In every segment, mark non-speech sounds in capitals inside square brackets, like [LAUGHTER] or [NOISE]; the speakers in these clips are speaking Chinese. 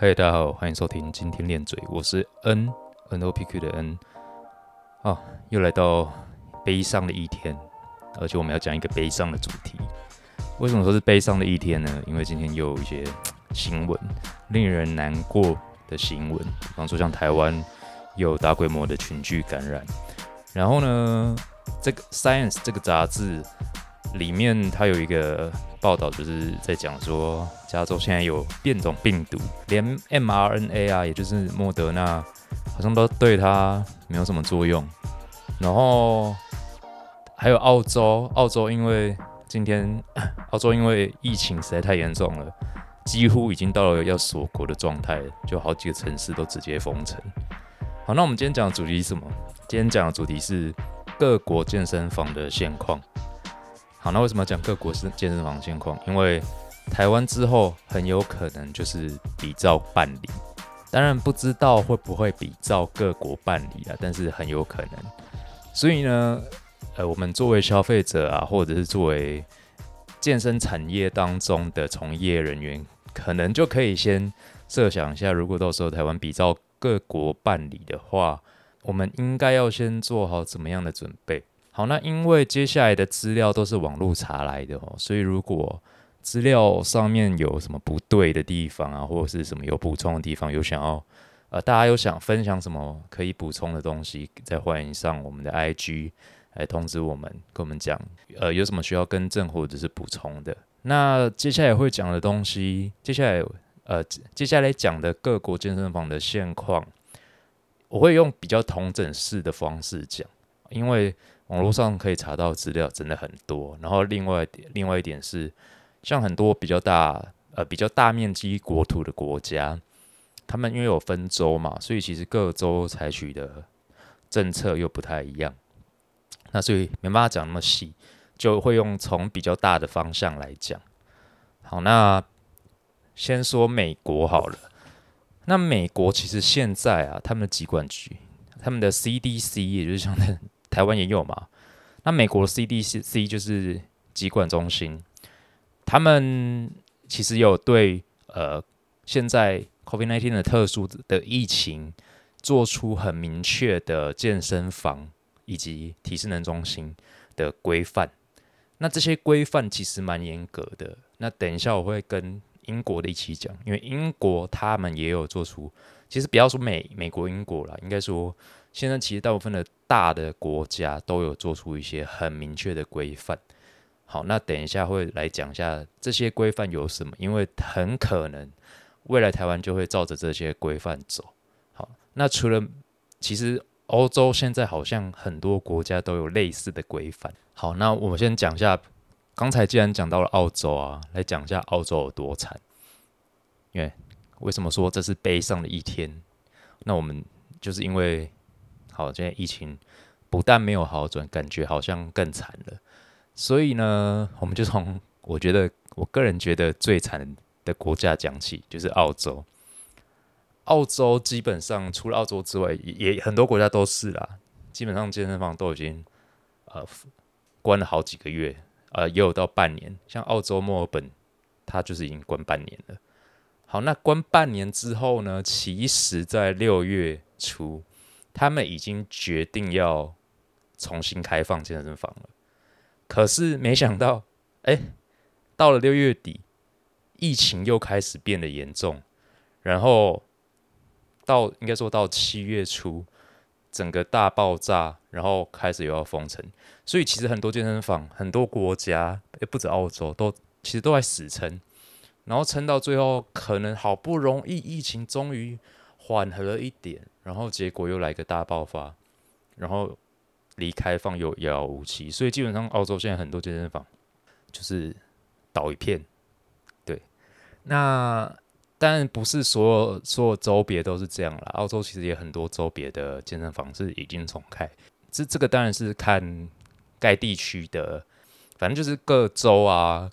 嗨，大家好，欢迎收听今天练嘴，我是 N N O P Q 的 N。哦，又来到悲伤的一天，而且我们要讲一个悲伤的主题。为什么说是悲伤的一天呢？因为今天又有一些新闻，令人难过的新闻，比方说像台湾有大规模的群聚感染，然后呢，这个 Science 这个杂志里面它有一个报道，就是在讲说。加州现在有变种病毒，连 mRNA 啊，也就是莫德纳，好像都对它没有什么作用。然后还有澳洲，澳洲因为今天 [COUGHS] 澳洲因为疫情实在太严重了，几乎已经到了要锁国的状态，就好几个城市都直接封城。好，那我们今天讲的主题是什么？今天讲的主题是各国健身房的现况。好，那为什么要讲各国是健身房现况？因为台湾之后很有可能就是比照办理，当然不知道会不会比照各国办理啊，但是很有可能。所以呢，呃，我们作为消费者啊，或者是作为健身产业当中的从业人员，可能就可以先设想一下，如果到时候台湾比照各国办理的话，我们应该要先做好怎么样的准备。好，那因为接下来的资料都是网络查来的哦，所以如果资料上面有什么不对的地方啊，或者是什么有补充的地方，有想要呃，大家有想分享什么可以补充的东西，再欢迎上我们的 IG 来通知我们，跟我们讲呃有什么需要更正或者是补充的。那接下来会讲的东西，接下来呃接下来讲的各国健身房的现况，我会用比较同整式的方式讲，因为网络上可以查到资料真的很多。然后另外另外一点是。像很多比较大呃比较大面积国土的国家，他们因为有分州嘛，所以其实各州采取的政策又不太一样。那所以没办法讲那么细，就会用从比较大的方向来讲。好，那先说美国好了。那美国其实现在啊，他们的疾管局，他们的 CDC，也就是像台湾也有嘛。那美国 CDC 就是疾管中心。他们其实有对呃现在 COVID-19 的特殊的疫情做出很明确的健身房以及体适能中心的规范。那这些规范其实蛮严格的。那等一下我会跟英国的一起讲，因为英国他们也有做出，其实不要说美美国、英国了，应该说现在其实大部分的大的国家都有做出一些很明确的规范。好，那等一下会来讲一下这些规范有什么，因为很可能未来台湾就会照着这些规范走。好，那除了其实欧洲现在好像很多国家都有类似的规范。好，那我们先讲一下，刚才既然讲到了澳洲啊，来讲一下澳洲有多惨。因为为什么说这是悲伤的一天？那我们就是因为好，现在疫情不但没有好转，感觉好像更惨了。所以呢，我们就从我觉得我个人觉得最惨的国家讲起，就是澳洲。澳洲基本上除了澳洲之外，也很多国家都是啦。基本上健身房都已经呃关了好几个月，呃也有到半年。像澳洲墨尔本，它就是已经关半年了。好，那关半年之后呢，其实在六月初，他们已经决定要重新开放健身房了。可是没想到，哎，到了六月底，疫情又开始变得严重，然后到应该说到七月初，整个大爆炸，然后开始又要封城，所以其实很多健身房、很多国家，不止澳洲，都其实都在死撑，然后撑到最后，可能好不容易疫情终于缓和了一点，然后结果又来个大爆发，然后。离开放又遥遥无期，所以基本上澳洲现在很多健身房就是倒一片。对，那当然不是所有所有州别都是这样了。澳洲其实也很多州别的健身房是已经重开。这这个当然是看该地区的，反正就是各州啊、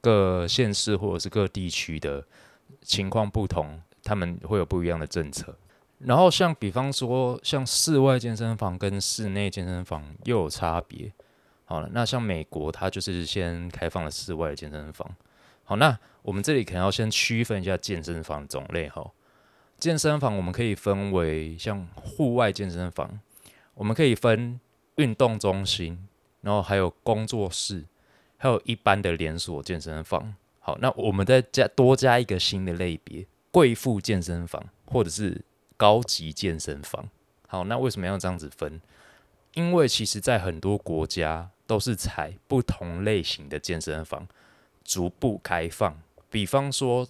各县市或者是各地区的情况不同，他们会有不一样的政策。然后像比方说，像室外健身房跟室内健身房又有差别。好了，那像美国，它就是先开放了室外的健身房。好，那我们这里可能要先区分一下健身房种类哈。健身房我们可以分为像户外健身房，我们可以分运动中心，然后还有工作室，还有一般的连锁健身房。好，那我们再加多加一个新的类别，贵妇健身房或者是高级健身房。好，那为什么要这样子分？因为其实在很多国家都是采不同类型的健身房逐步开放，比方说。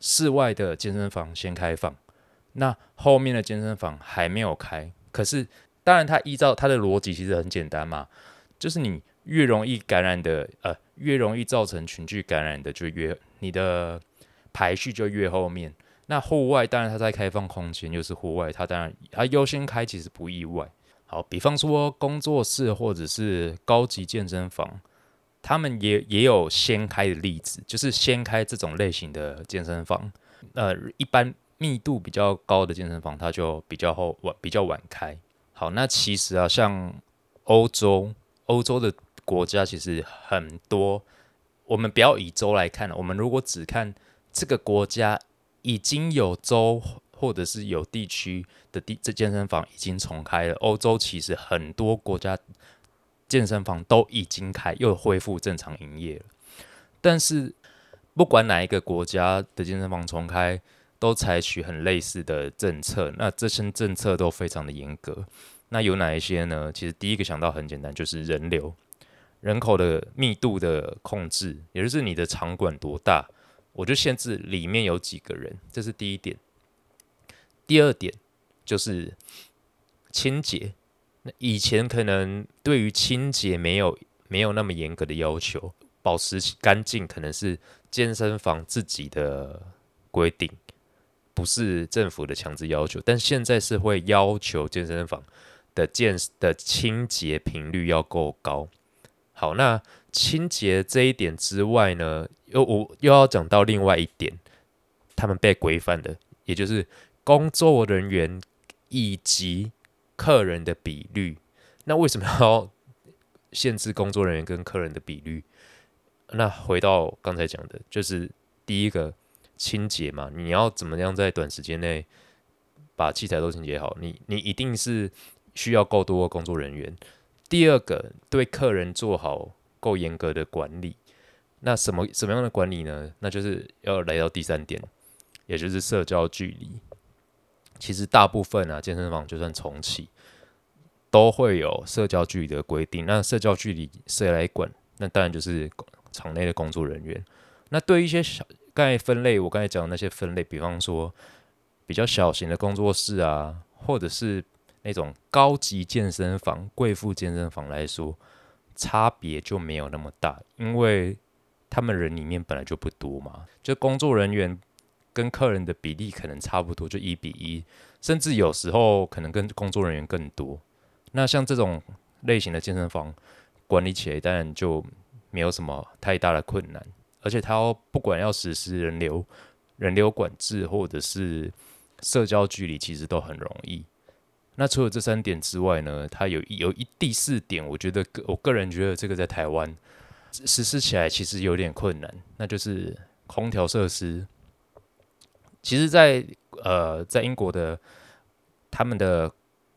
室外的健身房先开放，那后面的健身房还没有开。可是，当然，它依照它的逻辑其实很简单嘛，就是你越容易感染的，呃，越容易造成群聚感染的，就越你的排序就越后面。那户外当然它在开放空间，又是户外，它当然它优先开，其实不意外。好，比方说工作室或者是高级健身房。他们也也有先开的例子，就是先开这种类型的健身房。呃，一般密度比较高的健身房，它就比较后晚比较晚开。好，那其实啊，像欧洲欧洲的国家其实很多。我们不要以州来看，我们如果只看这个国家已经有州或者是有地区的地这健身房已经重开了，欧洲其实很多国家。健身房都已经开，又恢复正常营业了。但是，不管哪一个国家的健身房重开，都采取很类似的政策。那这些政策都非常的严格。那有哪一些呢？其实第一个想到很简单，就是人流、人口的密度的控制，也就是你的场馆多大，我就限制里面有几个人，这是第一点。第二点就是清洁。那以前可能对于清洁没有没有那么严格的要求，保持干净可能是健身房自己的规定，不是政府的强制要求。但现在是会要求健身房的健的清洁频率要够高。好，那清洁这一点之外呢，又我又要讲到另外一点，他们被规范的，也就是工作人员以及。客人的比率，那为什么要限制工作人员跟客人的比率？那回到刚才讲的，就是第一个清洁嘛，你要怎么样在短时间内把器材都清洁好？你你一定是需要够多的工作人员。第二个，对客人做好够严格的管理。那什么什么样的管理呢？那就是要来到第三点，也就是社交距离。其实大部分啊，健身房就算重启，都会有社交距离的规定。那社交距离谁来管？那当然就是场内的工作人员。那对一些小刚才分类，我刚才讲的那些分类，比方说比较小型的工作室啊，或者是那种高级健身房、贵妇健身房来说，差别就没有那么大，因为他们人里面本来就不多嘛，就工作人员。跟客人的比例可能差不多，就一比一，甚至有时候可能跟工作人员更多。那像这种类型的健身房管理起来，当然就没有什么太大的困难。而且它不管要实施人流、人流管制，或者是社交距离，其实都很容易。那除了这三点之外呢，它有有一第四点，我觉得个我个人觉得这个在台湾实施起来其实有点困难，那就是空调设施。其实，在呃，在英国的他们的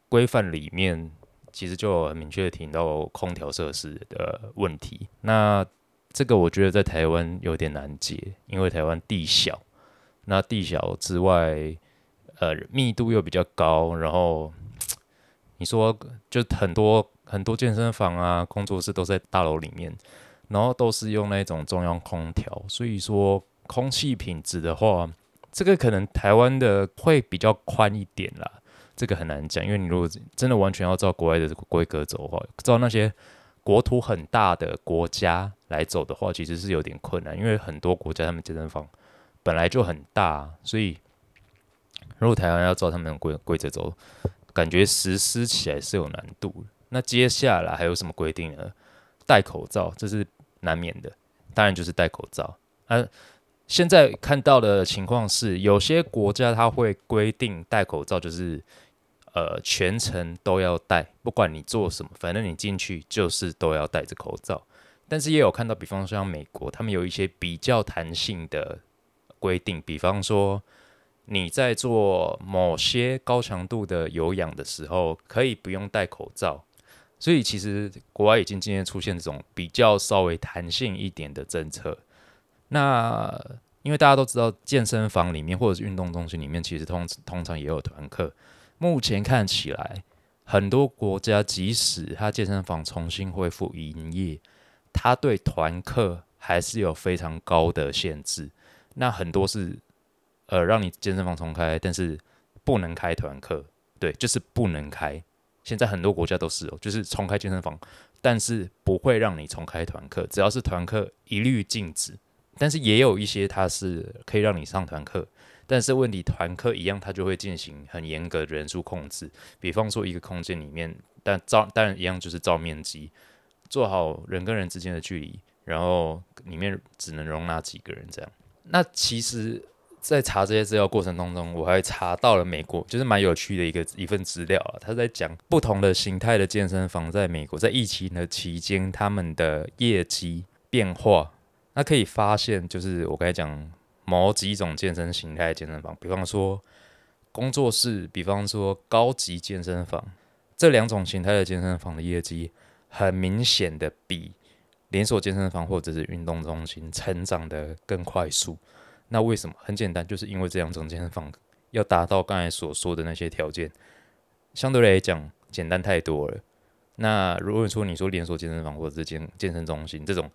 规范里面，其实就很明确的提到空调设施的问题。那这个我觉得在台湾有点难解，因为台湾地小，那地小之外，呃，密度又比较高，然后你说就很多很多健身房啊、工作室都在大楼里面，然后都是用那种中央空调，所以说空气品质的话。这个可能台湾的会比较宽一点啦，这个很难讲，因为你如果真的完全要照国外的规格走的话，照那些国土很大的国家来走的话，其实是有点困难，因为很多国家他们健身房本来就很大，所以如果台湾要照他们的规规则走，感觉实施起来是有难度。那接下来还有什么规定呢？戴口罩这是难免的，当然就是戴口罩，啊。现在看到的情况是，有些国家它会规定戴口罩，就是呃全程都要戴，不管你做什么，反正你进去就是都要戴着口罩。但是也有看到，比方说像美国，他们有一些比较弹性的规定，比方说你在做某些高强度的有氧的时候，可以不用戴口罩。所以其实国外已经渐渐出现这种比较稍微弹性一点的政策。那因为大家都知道，健身房里面或者是运动中心里面，其实通通常也有团课。目前看起来，很多国家即使它健身房重新恢复营业，它对团课还是有非常高的限制。那很多是呃让你健身房重开，但是不能开团课，对，就是不能开。现在很多国家都是哦，就是重开健身房，但是不会让你重开团课，只要是团课一律禁止。但是也有一些它是可以让你上团课，但是问题团课一样，它就会进行很严格的人数控制。比方说一个空间里面，但照当然一样就是照面积，做好人跟人之间的距离，然后里面只能容纳几个人这样。那其实。在查这些资料过程当中，我还查到了美国，就是蛮有趣的一个一份资料啊。他在讲不同的形态的健身房在美国在疫情的期间，他们的业绩变化。那可以发现，就是我刚才讲某几种健身形态健身房，比方说工作室，比方说高级健身房，这两种形态的健身房的业绩，很明显的比连锁健身房或者是运动中心成长的更快速。那为什么？很简单，就是因为这两种健身房要达到刚才所说的那些条件，相对来讲简单太多了。那如果说你说连锁健身房或者是健健身中心这种，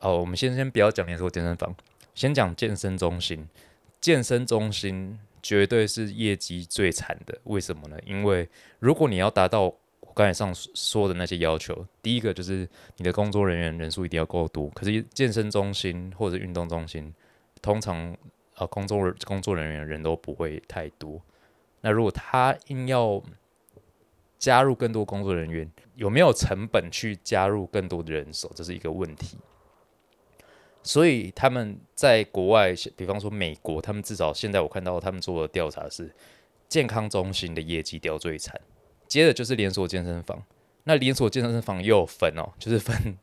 哦，我们先先不要讲连锁健身房，先讲健身中心。健身中心绝对是业绩最惨的。为什么呢？因为如果你要达到我刚才上说的那些要求，第一个就是你的工作人员人数一定要够多。可是健身中心或者运动中心。通常，呃，工作工作人员人都不会太多。那如果他硬要加入更多工作人员，有没有成本去加入更多的人手，这是一个问题。所以他们在国外，比方说美国，他们至少现在我看到他们做的调查是，健康中心的业绩掉最惨，接着就是连锁健身房。那连锁健身房又有分哦，就是分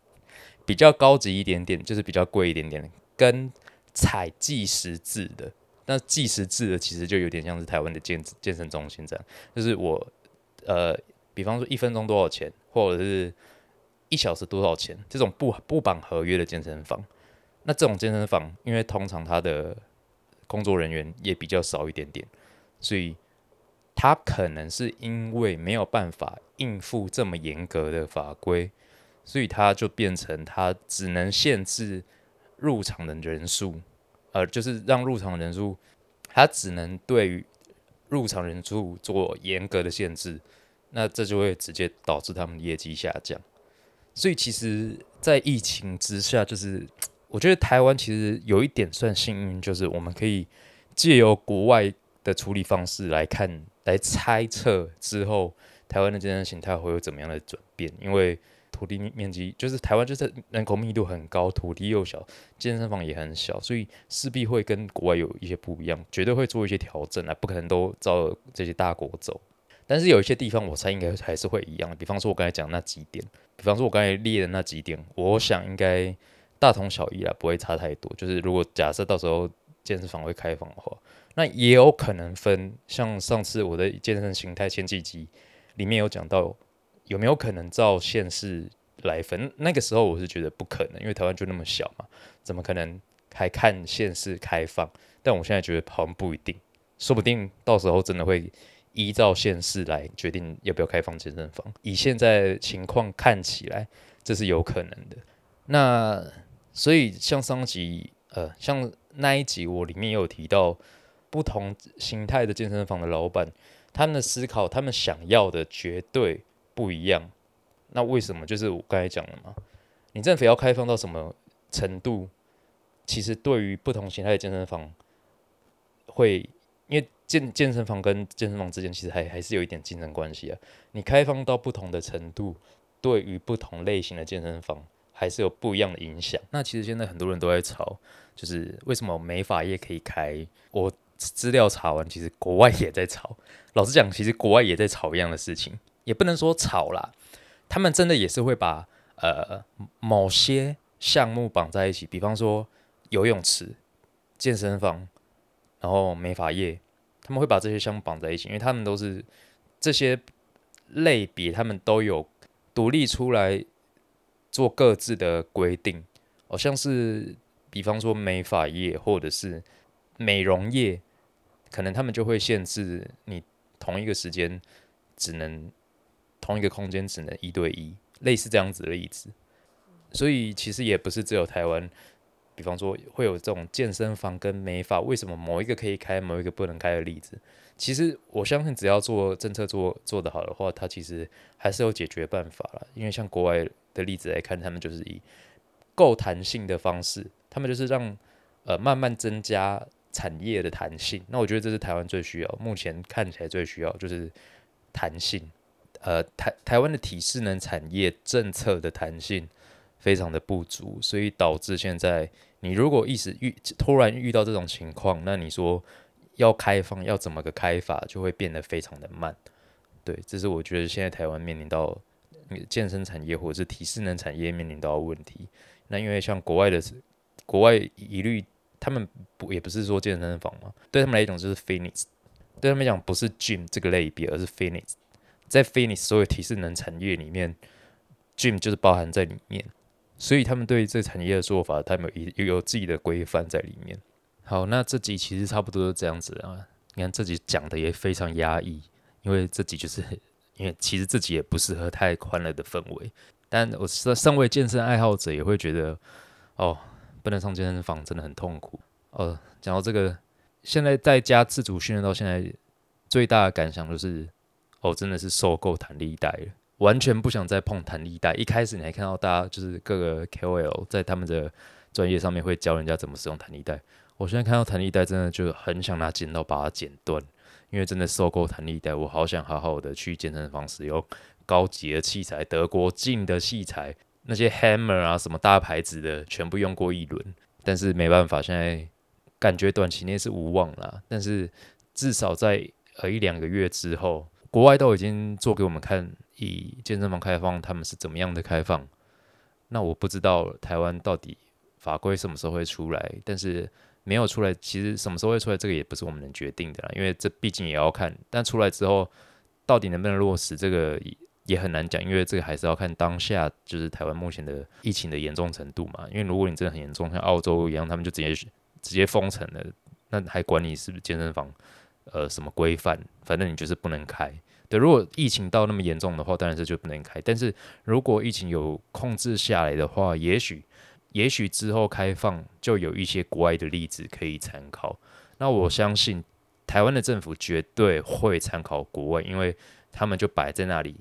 比较高级一点点，就是比较贵一点点，跟采计时制的，那计时制的其实就有点像是台湾的健健身中心这样，就是我呃，比方说一分钟多少钱，或者是一小时多少钱，这种不不绑合约的健身房，那这种健身房，因为通常它的工作人员也比较少一点点，所以他可能是因为没有办法应付这么严格的法规，所以他就变成他只能限制入场的人数。呃，就是让入场人数，它只能对于入场人数做严格的限制，那这就会直接导致他们业绩下降。所以其实，在疫情之下，就是我觉得台湾其实有一点算幸运，就是我们可以借由国外的处理方式来看，来猜测之后台湾的健身形态会有怎么样的转变，因为。土地面积就是台湾，就是人口密度很高，土地又小，健身房也很小，所以势必会跟国外有一些不一样，绝对会做一些调整啊，不可能都照这些大国走。但是有一些地方，我猜应该还是会一样的。比方说，我刚才讲那几点，比方说我刚才列的那几点，我想应该大同小异啦，不会差太多。就是如果假设到时候健身房会开放的话，那也有可能分，像上次我的健身形态前几集里面有讲到。有没有可能照县市来分？那个时候我是觉得不可能，因为台湾就那么小嘛，怎么可能还看县市开放？但我现在觉得好像不一定，说不定到时候真的会依照县市来决定要不要开放健身房。以现在情况看起来，这是有可能的。那所以像上集，呃，像那一集我里面也有提到，不同形态的健身房的老板，他们的思考，他们想要的绝对。不一样，那为什么？就是我刚才讲了嘛，你政府要开放到什么程度，其实对于不同形态的健身房，会因为健健身房跟健身房之间其实还还是有一点竞争关系啊。你开放到不同的程度，对于不同类型的健身房还是有不一样的影响。那其实现在很多人都在吵，就是为什么美发业可以开？我资料查完，其实国外也在吵。老实讲，其实国外也在吵一样的事情。也不能说吵啦，他们真的也是会把呃某些项目绑在一起，比方说游泳池、健身房然后美发业，他们会把这些相绑在一起，因为他们都是这些类别，他们都有独立出来做各自的规定，好像是比方说美发业或者是美容业，可能他们就会限制你同一个时间只能同一个空间只能一对一，类似这样子的例子。所以其实也不是只有台湾。比方说会有这种健身房跟美发，为什么某一个可以开，某一个不能开的例子？其实我相信，只要做政策做做得好的话，它其实还是有解决办法了。因为像国外的例子来看，他们就是以够弹性的方式，他们就是让呃慢慢增加产业的弹性。那我觉得这是台湾最需要，目前看起来最需要就是弹性。呃，台台湾的体适能产业政策的弹性非常的不足，所以导致现在。你如果一时遇突然遇到这种情况，那你说要开放要怎么个开法，就会变得非常的慢。对，这是我觉得现在台湾面临到健身产业或者是体适能产业面临到的问题。那因为像国外的国外一律，他们不也不是说健身房嘛，对他们来讲就是 fitness，对他们来讲不是 gym 这个类别，而是 fitness。在 fitness 所有体适能产业里面，gym 就是包含在里面。所以他们对这产业的做法，他们有有自己的规范在里面。好，那这集其实差不多是这样子啊。你看这集讲的也非常压抑，因为这集就是因为其实自己也不适合太欢乐的氛围。但我身身为健身爱好者，也会觉得哦，不能上健身房真的很痛苦。哦，讲到这个，现在在家自主训练到现在，最大的感想就是，哦，真的是受够弹力带了。完全不想再碰弹力带。一开始你还看到大家就是各个 KOL 在他们的专业上面会教人家怎么使用弹力带。我现在看到弹力带，真的就很想拿剪刀把它剪断，因为真的受够弹力带。我好想好好的去健身房使用高级的器材，德国进的器材，那些 Hammer 啊什么大牌子的全部用过一轮。但是没办法，现在感觉短期内是无望了。但是至少在呃一两个月之后，国外都已经做给我们看。以健身房开放，他们是怎么样的开放？那我不知道台湾到底法规什么时候会出来，但是没有出来，其实什么时候会出来，这个也不是我们能决定的啦，因为这毕竟也要看。但出来之后，到底能不能落实，这个也很难讲，因为这个还是要看当下就是台湾目前的疫情的严重程度嘛。因为如果你真的很严重，像澳洲一样，他们就直接直接封城了，那还管你是不是健身房，呃，什么规范，反正你就是不能开。对，如果疫情到那么严重的话，当然是就不能开。但是如果疫情有控制下来的话，也许，也许之后开放就有一些国外的例子可以参考。那我相信台湾的政府绝对会参考国外，因为他们就摆在那里，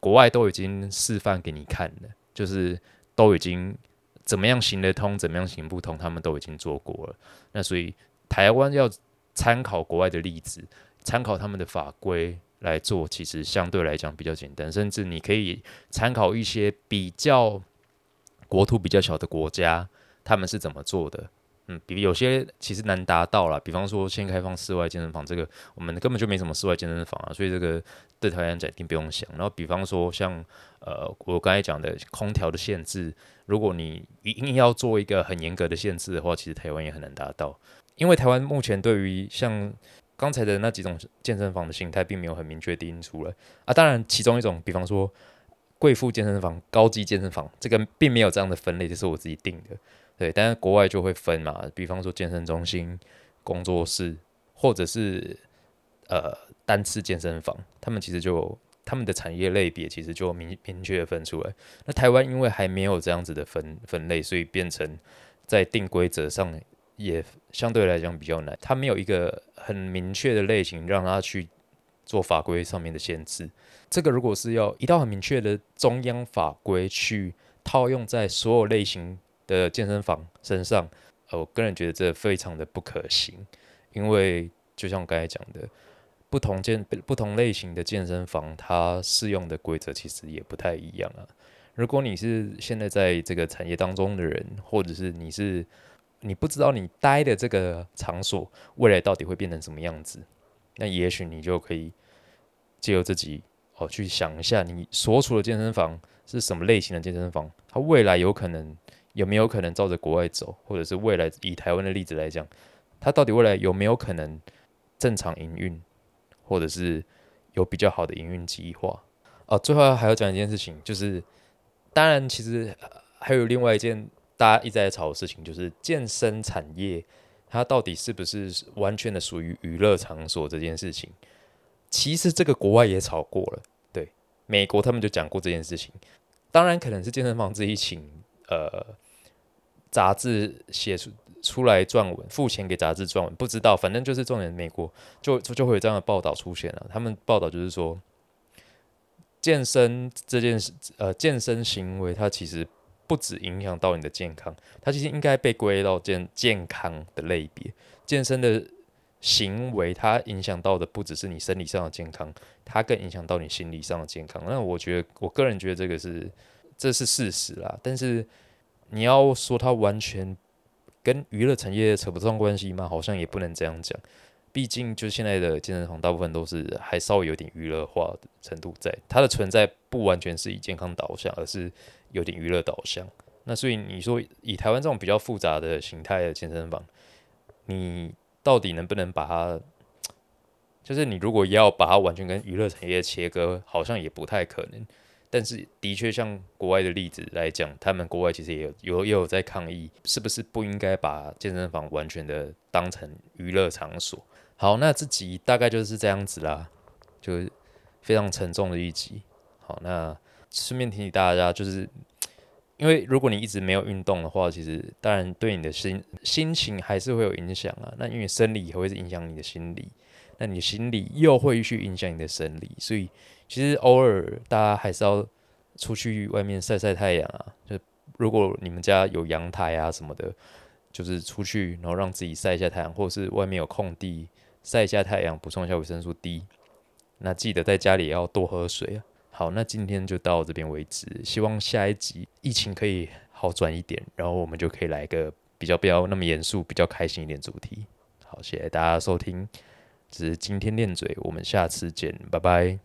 国外都已经示范给你看了，就是都已经怎么样行得通，怎么样行不通，他们都已经做过了。那所以台湾要参考国外的例子，参考他们的法规。来做其实相对来讲比较简单，甚至你可以参考一些比较国土比较小的国家，他们是怎么做的。嗯，比有些其实难达到了，比方说先开放室外健身房，这个我们根本就没什么室外健身房啊，所以这个对台湾讲一定不用想。然后比方说像呃我刚才讲的空调的限制，如果你一定要做一个很严格的限制的话，其实台湾也很难达到，因为台湾目前对于像刚才的那几种健身房的形态并没有很明确定出来啊，当然其中一种，比方说贵妇健身房、高级健身房，这个并没有这样的分类，这是我自己定的。对，但是国外就会分嘛，比方说健身中心、工作室，或者是呃单次健身房，他们其实就他们的产业类别其实就明明确的分出来。那台湾因为还没有这样子的分分类，所以变成在定规则上。也相对来讲比较难，它没有一个很明确的类型让它去做法规上面的限制。这个如果是要一道很明确的中央法规去套用在所有类型的健身房身上，呃，我个人觉得这非常的不可行，因为就像刚才讲的，不同健不同类型的健身房，它适用的规则其实也不太一样啊。如果你是现在在这个产业当中的人，或者是你是你不知道你待的这个场所未来到底会变成什么样子，那也许你就可以借由自己哦去想一下，你所处的健身房是什么类型的健身房，它未来有可能有没有可能照着国外走，或者是未来以台湾的例子来讲，它到底未来有没有可能正常营运，或者是有比较好的营运计划？哦，最后还要讲一件事情，就是当然其实还有另外一件大家一直在吵的事情，就是健身产业它到底是不是完全的属于娱乐场所这件事情。其实这个国外也吵过了，对，美国他们就讲过这件事情。当然可能是健身房自己请呃杂志写出出来撰文，付钱给杂志撰文，不知道，反正就是重点，美国就就就会有这样的报道出现了。他们报道就是说，健身这件事，呃，健身行为它其实不止影响到你的健康，它其实应该被归到健健康的类别，健身的。行为它影响到的不只是你生理上的健康，它更影响到你心理上的健康。那我觉得，我个人觉得这个是这是事实啦。但是你要说它完全跟娱乐产业扯不上关系吗？好像也不能这样讲。毕竟，就现在的健身房大部分都是还稍微有点娱乐化的程度在，它的存在不完全是以健康导向，而是有点娱乐导向。那所以你说以台湾这种比较复杂的形态的健身房，你。到底能不能把它，就是你如果要把它完全跟娱乐产业切割，好像也不太可能。但是的确，像国外的例子来讲，他们国外其实也有有也有在抗议，是不是不应该把健身房完全的当成娱乐场所？好，那这集大概就是这样子啦，就非常沉重的一集。好，那顺便提醒大家，就是。因为如果你一直没有运动的话，其实当然对你的心心情还是会有影响啊。那因为生理也会是影响你的心理，那你心理又会去影响你的生理，所以其实偶尔大家还是要出去外面晒晒太阳啊。就如果你们家有阳台啊什么的，就是出去然后让自己晒一下太阳，或者是外面有空地晒一下太阳，补充一下维生素 D。那记得在家里也要多喝水啊。好，那今天就到这边为止。希望下一集疫情可以好转一点，然后我们就可以来一个比较不要那么严肃、比较开心一点主题。好，谢谢大家收听，只是今天练嘴，我们下次见，拜拜。